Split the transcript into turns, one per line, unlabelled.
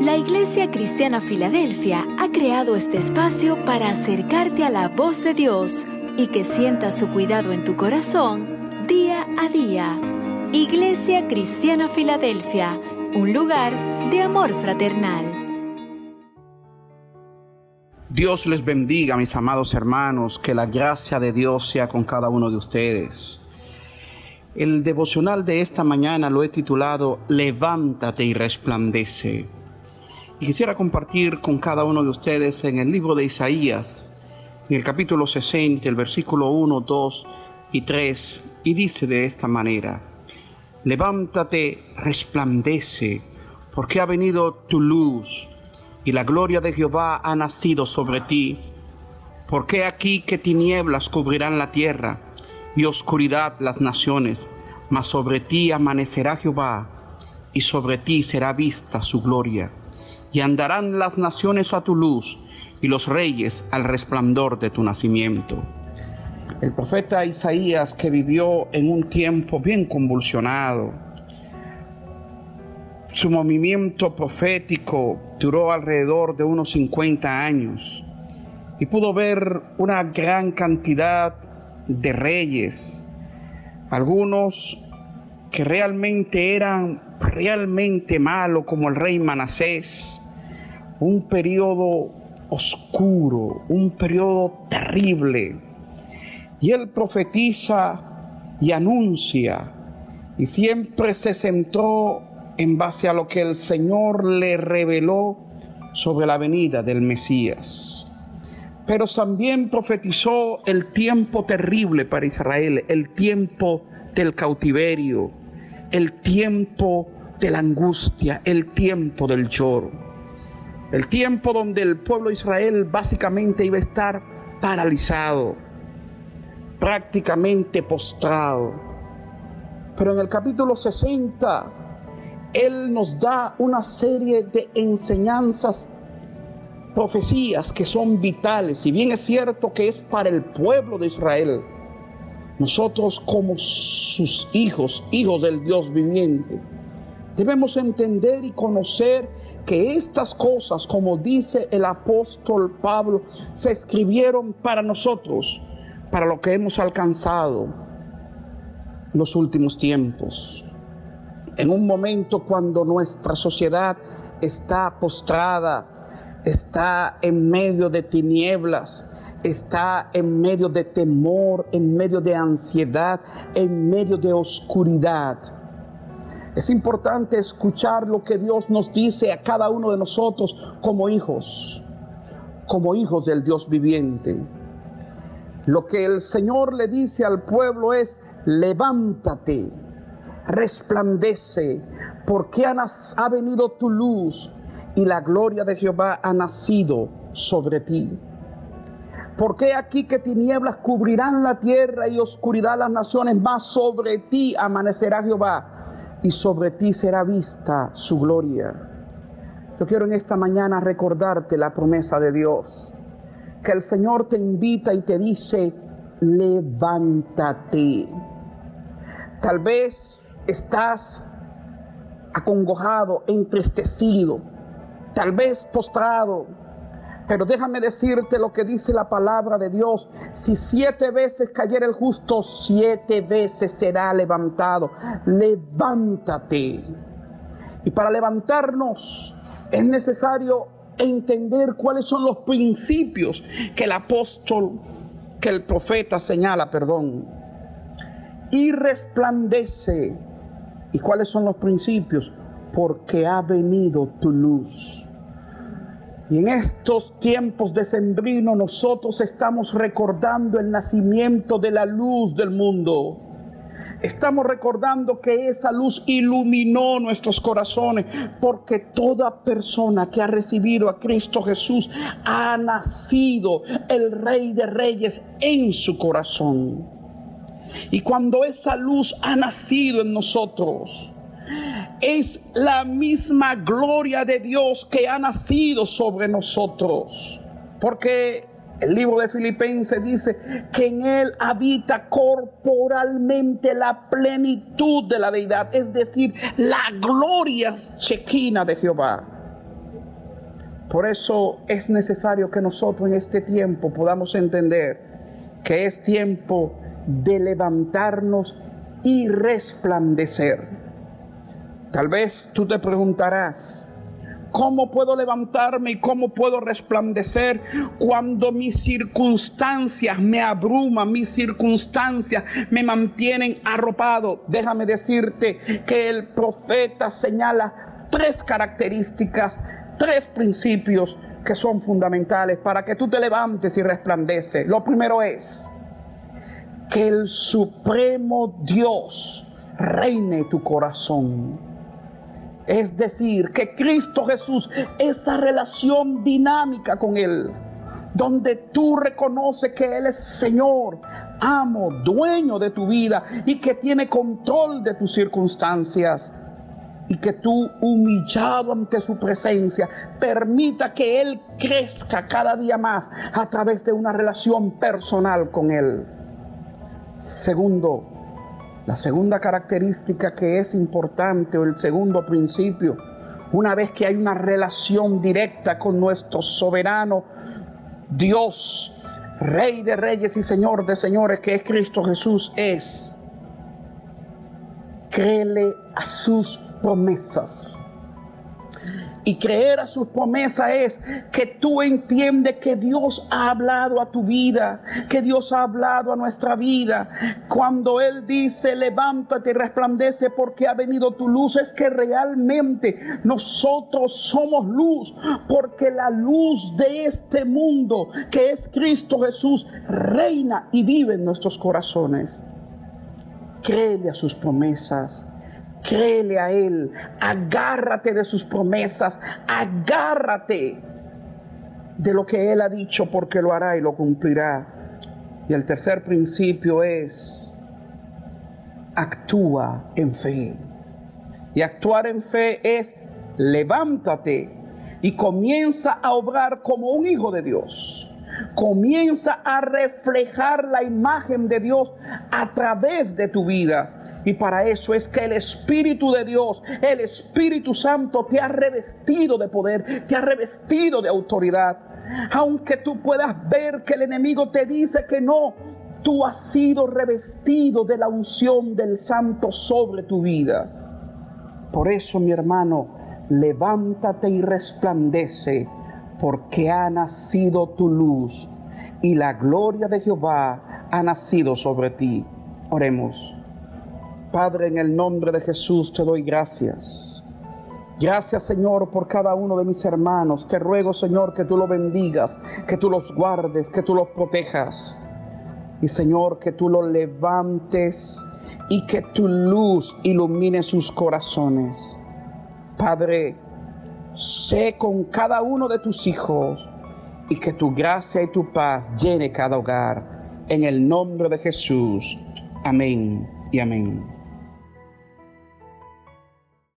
La Iglesia Cristiana Filadelfia ha creado este espacio para acercarte a la voz de Dios y que sientas su cuidado en tu corazón día a día. Iglesia Cristiana Filadelfia, un lugar de amor fraternal.
Dios les bendiga, mis amados hermanos, que la gracia de Dios sea con cada uno de ustedes. El devocional de esta mañana lo he titulado Levántate y resplandece. Y quisiera compartir con cada uno de ustedes en el libro de Isaías, en el capítulo 60, el versículo 1, 2 y 3, y dice de esta manera, Levántate, resplandece, porque ha venido tu luz, y la gloria de Jehová ha nacido sobre ti. Porque aquí que tinieblas cubrirán la tierra, y oscuridad las naciones, mas sobre ti amanecerá Jehová, y sobre ti será vista su gloria y andarán las naciones a tu luz y los reyes al resplandor de tu nacimiento. El profeta Isaías que vivió en un tiempo bien convulsionado, su movimiento profético duró alrededor de unos 50 años y pudo ver una gran cantidad de reyes, algunos que realmente eran realmente malos como el rey Manasés, un periodo oscuro, un periodo terrible. Y él profetiza y anuncia y siempre se centró en base a lo que el Señor le reveló sobre la venida del Mesías. Pero también profetizó el tiempo terrible para Israel, el tiempo del cautiverio, el tiempo de la angustia, el tiempo del lloro. El tiempo donde el pueblo de Israel básicamente iba a estar paralizado, prácticamente postrado. Pero en el capítulo 60, Él nos da una serie de enseñanzas, profecías que son vitales. Si bien es cierto que es para el pueblo de Israel, nosotros como sus hijos, hijos del Dios viviente, Debemos entender y conocer que estas cosas, como dice el apóstol Pablo, se escribieron para nosotros, para lo que hemos alcanzado los últimos tiempos. En un momento cuando nuestra sociedad está postrada, está en medio de tinieblas, está en medio de temor, en medio de ansiedad, en medio de oscuridad es importante escuchar lo que Dios nos dice a cada uno de nosotros como hijos, como hijos del Dios viviente. Lo que el Señor le dice al pueblo es, levántate, resplandece, porque ha venido tu luz y la gloria de Jehová ha nacido sobre ti. Porque aquí que tinieblas cubrirán la tierra y oscuridad las naciones, más sobre ti amanecerá Jehová y sobre ti será vista su gloria. Yo quiero en esta mañana recordarte la promesa de Dios, que el Señor te invita y te dice, levántate. Tal vez estás acongojado, entristecido, tal vez postrado, pero déjame decirte lo que dice la palabra de Dios. Si siete veces cayera el justo, siete veces será levantado. Levántate. Y para levantarnos es necesario entender cuáles son los principios que el apóstol, que el profeta señala, perdón. Y resplandece. ¿Y cuáles son los principios? Porque ha venido tu luz y en estos tiempos de sembrino nosotros estamos recordando el nacimiento de la luz del mundo. Estamos recordando que esa luz iluminó nuestros corazones porque toda persona que ha recibido a Cristo Jesús ha nacido el Rey de Reyes en su corazón. Y cuando esa luz ha nacido en nosotros, es la misma gloria de Dios que ha nacido sobre nosotros. Porque el libro de Filipenses dice que en él habita corporalmente la plenitud de la deidad, es decir, la gloria chequina de Jehová. Por eso es necesario que nosotros en este tiempo podamos entender que es tiempo de levantarnos y resplandecer. Tal vez tú te preguntarás, ¿Cómo puedo levantarme y cómo puedo resplandecer cuando mis circunstancias me abruman, mis circunstancias me mantienen arropado? Déjame decirte que el profeta señala tres características, tres principios que son fundamentales para que tú te levantes y resplandeces. Lo primero es que el supremo Dios reine tu corazón. Es decir, que Cristo Jesús, esa relación dinámica con Él, donde tú reconoces que Él es Señor, amo, dueño de tu vida y que tiene control de tus circunstancias. Y que tú, humillado ante su presencia, permita que Él crezca cada día más a través de una relación personal con Él. Segundo, la segunda característica que es importante o el segundo principio, una vez que hay una relación directa con nuestro soberano Dios, Rey de reyes y Señor de señores, que es Cristo Jesús, es créele a sus promesas. Y creer a sus promesas es que tú entiendes que Dios ha hablado a tu vida, que Dios ha hablado a nuestra vida. Cuando Él dice, levántate y resplandece porque ha venido tu luz, es que realmente nosotros somos luz, porque la luz de este mundo, que es Cristo Jesús, reina y vive en nuestros corazones. Créele a sus promesas Créele a Él, agárrate de sus promesas, agárrate de lo que Él ha dicho porque lo hará y lo cumplirá. Y el tercer principio es, actúa en fe. Y actuar en fe es, levántate y comienza a obrar como un hijo de Dios. Comienza a reflejar la imagen de Dios a través de tu vida y para eso es que el Espíritu de Dios, el Espíritu Santo te ha revestido de poder, te ha revestido de autoridad. Aunque tú puedas ver que el enemigo te dice que no, tú has sido revestido de la unción del Santo sobre tu vida. Por eso, mi hermano, levántate y resplandece, porque ha nacido tu luz y la gloria de Jehová ha nacido sobre ti. Oremos. Padre, en el nombre de Jesús te doy gracias. Gracias Señor por cada uno de mis hermanos. Te ruego Señor que tú los bendigas, que tú los guardes, que tú los protejas. Y Señor que tú los levantes y que tu luz ilumine sus corazones. Padre, sé con cada uno de tus hijos y que tu gracia y tu paz llene cada hogar. En el nombre de Jesús. Amén y amén.